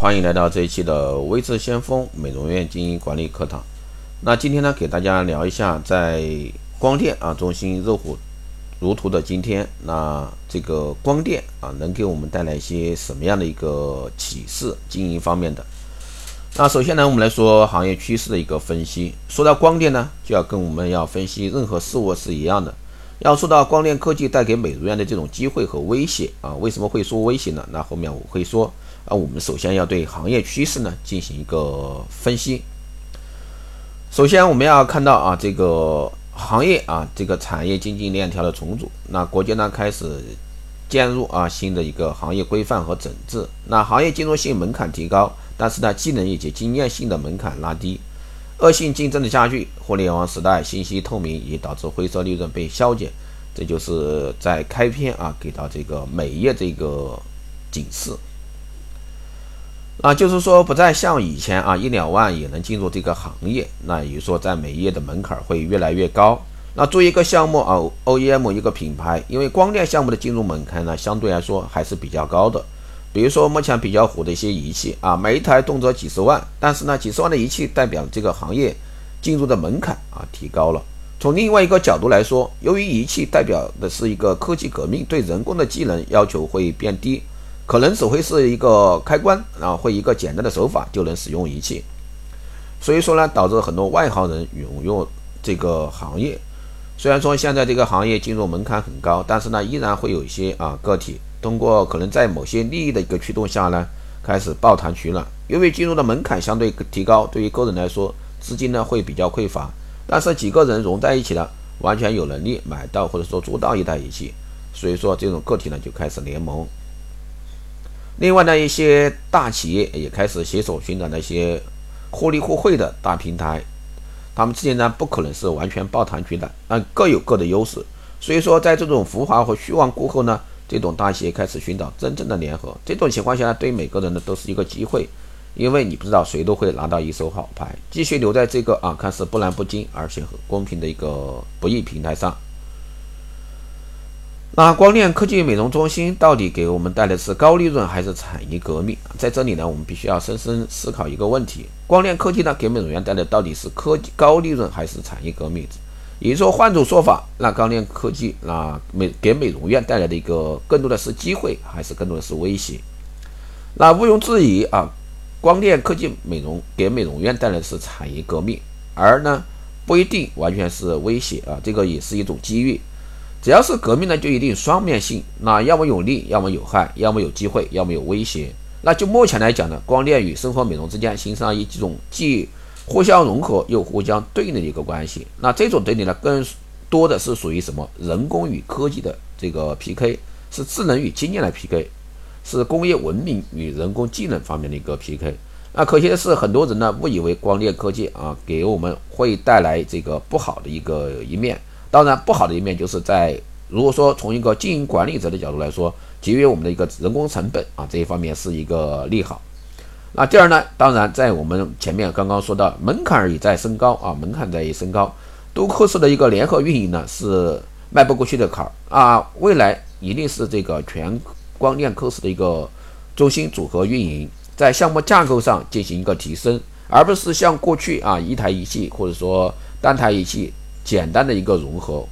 欢迎来到这一期的微智先锋美容院经营管理课堂。那今天呢，给大家聊一下，在光电啊中心热火如荼的今天，那这个光电啊能给我们带来一些什么样的一个启示？经营方面的。那首先呢，我们来说行业趋势的一个分析。说到光电呢，就要跟我们要分析任何事物是一样的。要说到光电科技带给美容院的这种机会和威胁啊，为什么会说威胁呢？那后面我会说。啊，我们首先要对行业趋势呢进行一个分析。首先，我们要看到啊，这个行业啊，这个产业经济链条的重组。那国家呢开始介入啊，新的一个行业规范和整治。那行业进入性门槛提高，但是呢，技能以及经验性的门槛拉低，恶性竞争的加剧。互联网时代，信息透明也导致灰色利润被消减。这就是在开篇啊，给到这个美业这个警示。啊，就是说不再像以前啊，一两万也能进入这个行业。那也就是说，在美业的门槛会越来越高。那做一个项目啊，OEM 一个品牌，因为光电项目的进入门槛呢，相对来说还是比较高的。比如说目前比较火的一些仪器啊，每一台动辄几十万，但是呢，几十万的仪器代表这个行业进入的门槛啊提高了。从另外一个角度来说，由于仪器代表的是一个科技革命，对人工的技能要求会变低。可能只会是一个开关，然后会一个简单的手法就能使用仪器，所以说呢，导致很多外行人涌入这个行业。虽然说现在这个行业进入门槛很高，但是呢，依然会有一些啊个体通过可能在某些利益的一个驱动下呢，开始抱团取暖。因为进入的门槛相对提高，对于个人来说，资金呢会比较匮乏，但是几个人融在一起了，完全有能力买到或者说租到一台仪器，所以说这种个体呢就开始联盟。另外呢，一些大企业也开始携手寻找那些互利互惠的大平台，他们之间呢不可能是完全抱团取暖，啊，各有各的优势。所以说，在这种浮华和虚妄过后呢，这种大企业开始寻找真正的联合。这种情况下呢，对每个人呢都是一个机会，因为你不知道谁都会拿到一手好牌，继续留在这个啊看似波澜不惊而且很公平的一个博弈平台上。那光电科技美容中心到底给我们带来是高利润还是产业革命？在这里呢，我们必须要深深思考一个问题：光电科技呢给美容院带来到底是科技高利润还是产业革命？也就是说，换种说法，那光电科技那美给美容院带来的一个更多的是机会，还是更多的是威胁？那毋庸置疑啊，光电科技美容给美容院带来的是产业革命，而呢不一定完全是威胁啊，这个也是一种机遇。只要是革命呢，就一定双面性，那要么有利，要么有害，要么有机会，要么有威胁。那就目前来讲呢，光电与生活美容之间形成了一种既互相融合又互相对立的一个关系。那这种对立呢，更多的是属于什么？人工与科技的这个 PK，是智能与经验的 PK，是工业文明与人工技能方面的一个 PK。那可惜的是，很多人呢误以为光电科技啊给我们会带来这个不好的一个一面。当然，不好的一面就是在如果说从一个经营管理者的角度来说，节约我们的一个人工成本啊，这一方面是一个利好。那第二呢，当然在我们前面刚刚说到门槛也在升高啊，门槛在升高，多科室的一个联合运营呢是迈不过去的坎儿啊，未来一定是这个全光电科室的一个中心组合运营，在项目架构上进行一个提升，而不是像过去啊一台仪器或者说单台仪器。简单的一个融合，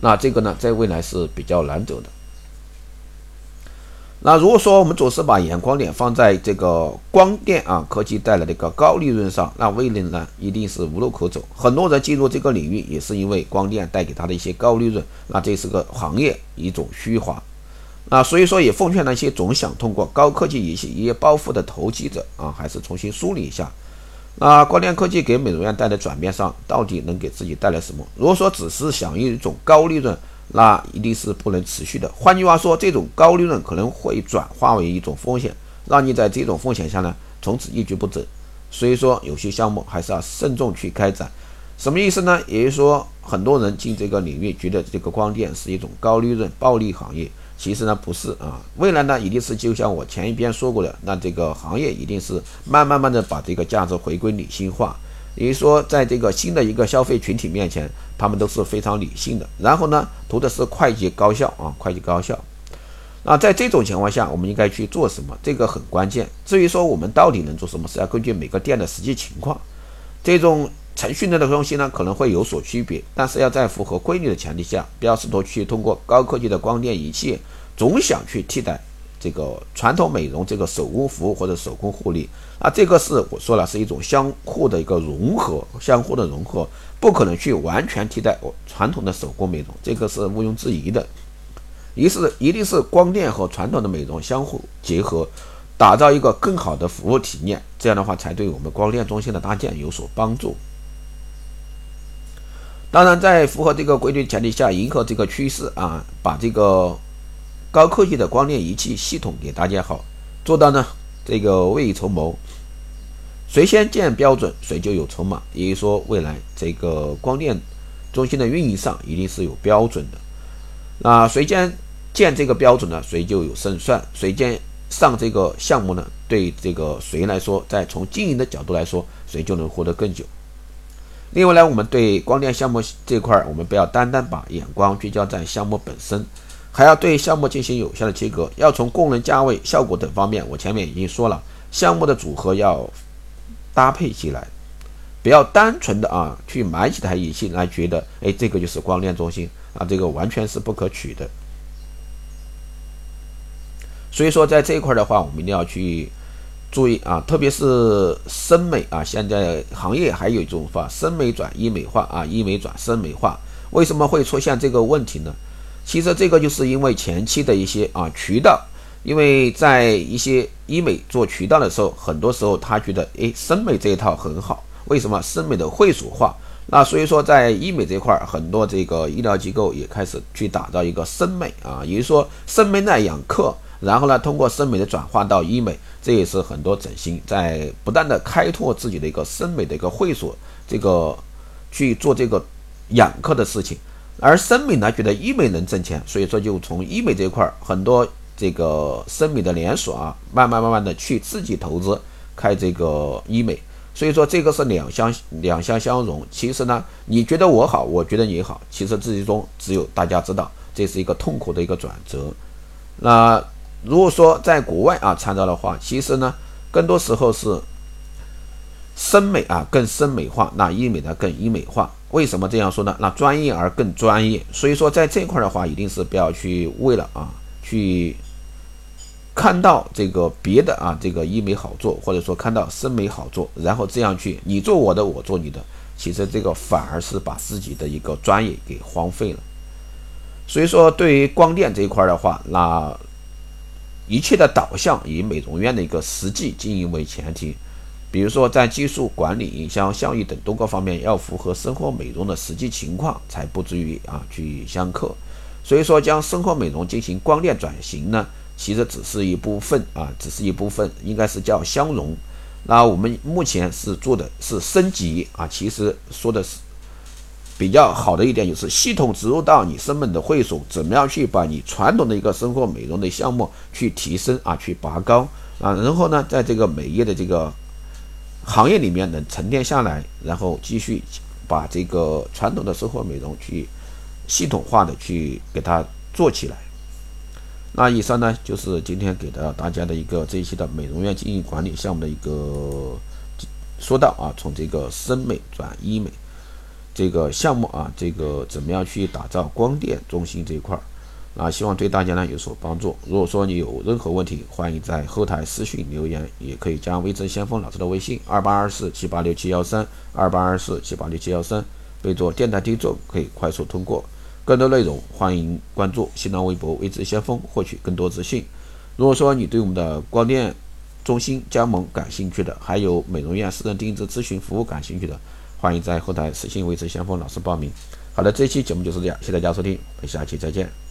那这个呢，在未来是比较难走的。那如果说我们总是把眼光点放在这个光电啊科技带来的一个高利润上，那未来呢一定是无路可走。很多人进入这个领域也是因为光电带给他的一些高利润，那这是个行业一种虚华。那所以说也奉劝那些总想通过高科技仪器一夜暴富的投机者啊，还是重新梳理一下。那光电科技给美容院带来转变上，到底能给自己带来什么？如果说只是想一种高利润，那一定是不能持续的。换句话说，这种高利润可能会转化为一种风险，让你在这种风险下呢，从此一蹶不振。所以说，有些项目还是要慎重去开展。什么意思呢？也就是说，很多人进这个领域，觉得这个光电是一种高利润、暴利行业。其实呢不是啊，未来呢一定是就像我前一边说过的，那这个行业一定是慢慢慢的把这个价值回归理性化，也就是说，在这个新的一个消费群体面前，他们都是非常理性的，然后呢图的是快捷高效啊，快捷高效。那在这种情况下，我们应该去做什么？这个很关键。至于说我们到底能做什么，是要根据每个店的实际情况。这种程序类的东西呢，可能会有所区别，但是要在符合规律的前提下，不要试图去通过高科技的光电仪器，总想去替代这个传统美容这个手工服务或者手工护理。啊，这个是我说了，是一种相互的一个融合，相互的融合，不可能去完全替代我传统的手工美容，这个是毋庸置疑的。一是一定是光电和传统的美容相互结合，打造一个更好的服务体验，这样的话才对我们光电中心的搭建有所帮助。当然，在符合这个规律前提下，迎合这个趋势啊，把这个高科技的光电仪器系统给搭建好，做到呢这个未雨绸缪，谁先建标准，谁就有筹码。也就是说，未来这个光电中心的运营上一定是有标准的。那谁先？建这个标准呢，谁就有胜算；谁先上这个项目呢，对这个谁来说，在从经营的角度来说，谁就能活得更久。另外呢，我们对光电项目这块，我们不要单单把眼光聚焦在项目本身，还要对项目进行有效的切割。要从功能、价位、效果等方面，我前面已经说了，项目的组合要搭配起来，不要单纯的啊去买几台仪器来觉得，哎，这个就是光电中心啊，这个完全是不可取的。所以说，在这一块的话，我们一定要去注意啊，特别是生美啊，现在行业还有一种话，生美转医美化啊，医美转生美化，为什么会出现这个问题呢？其实这个就是因为前期的一些啊渠道，因为在一些医美做渠道的时候，很多时候他觉得，诶，生美这一套很好，为什么生美的会所化？那所以说，在医美这块儿，很多这个医疗机构也开始去打造一个生美啊，也就是说生美耐养客。然后呢，通过生美的转化到医美，这也是很多整形在不断的开拓自己的一个生美的一个会所，这个去做这个养客的事情。而生美呢，觉得医美能挣钱，所以说就从医美这块儿，很多这个生美的连锁啊，慢慢慢慢的去自己投资开这个医美。所以说这个是两相两相相融。其实呢，你觉得我好，我觉得你好，其实最终只有大家知道，这是一个痛苦的一个转折。那。如果说在国外啊参照的话，其实呢，更多时候是生美啊更生美化，那医美呢更医美化。为什么这样说呢？那专业而更专业。所以说在这块的话，一定是不要去为了啊去看到这个别的啊这个医美好做，或者说看到生美好做，然后这样去你做我的，我做你的，其实这个反而是把自己的一个专业给荒废了。所以说对于光电这一块的话，那。一切的导向以美容院的一个实际经营为前提，比如说在技术管理、营销、效益等多个方面要符合生活美容的实际情况，才不至于啊去相克。所以说，将生活美容进行光电转型呢，其实只是一部分啊，只是一部分，应该是叫相融。那我们目前是做的是升级啊，其实说的是。比较好的一点就是系统植入到你生美的会所，怎么样去把你传统的一个生活美容的项目去提升啊，去拔高啊，然后呢，在这个美业的这个行业里面能沉淀下来，然后继续把这个传统的生活美容去系统化的去给它做起来。那以上呢就是今天给到大家的一个这一期的美容院经营管理项目的一个说到啊，从这个生美转医美。这个项目啊，这个怎么样去打造光电中心这一块儿？啊，希望对大家呢有所帮助。如果说你有任何问题，欢迎在后台私信留言，也可以加微知先锋老师的微信二八二四七八六七幺三二八二四七八六七幺三，备注电台听众可以快速通过。更多内容欢迎关注新浪微博微知先锋，获取更多资讯。如果说你对我们的光电中心加盟感兴趣的，还有美容院私人定制咨询服务感兴趣的。欢迎在后台私信维持先锋老师报名。好的，这一期节目就是这样，谢谢大家收听，我们下期再见。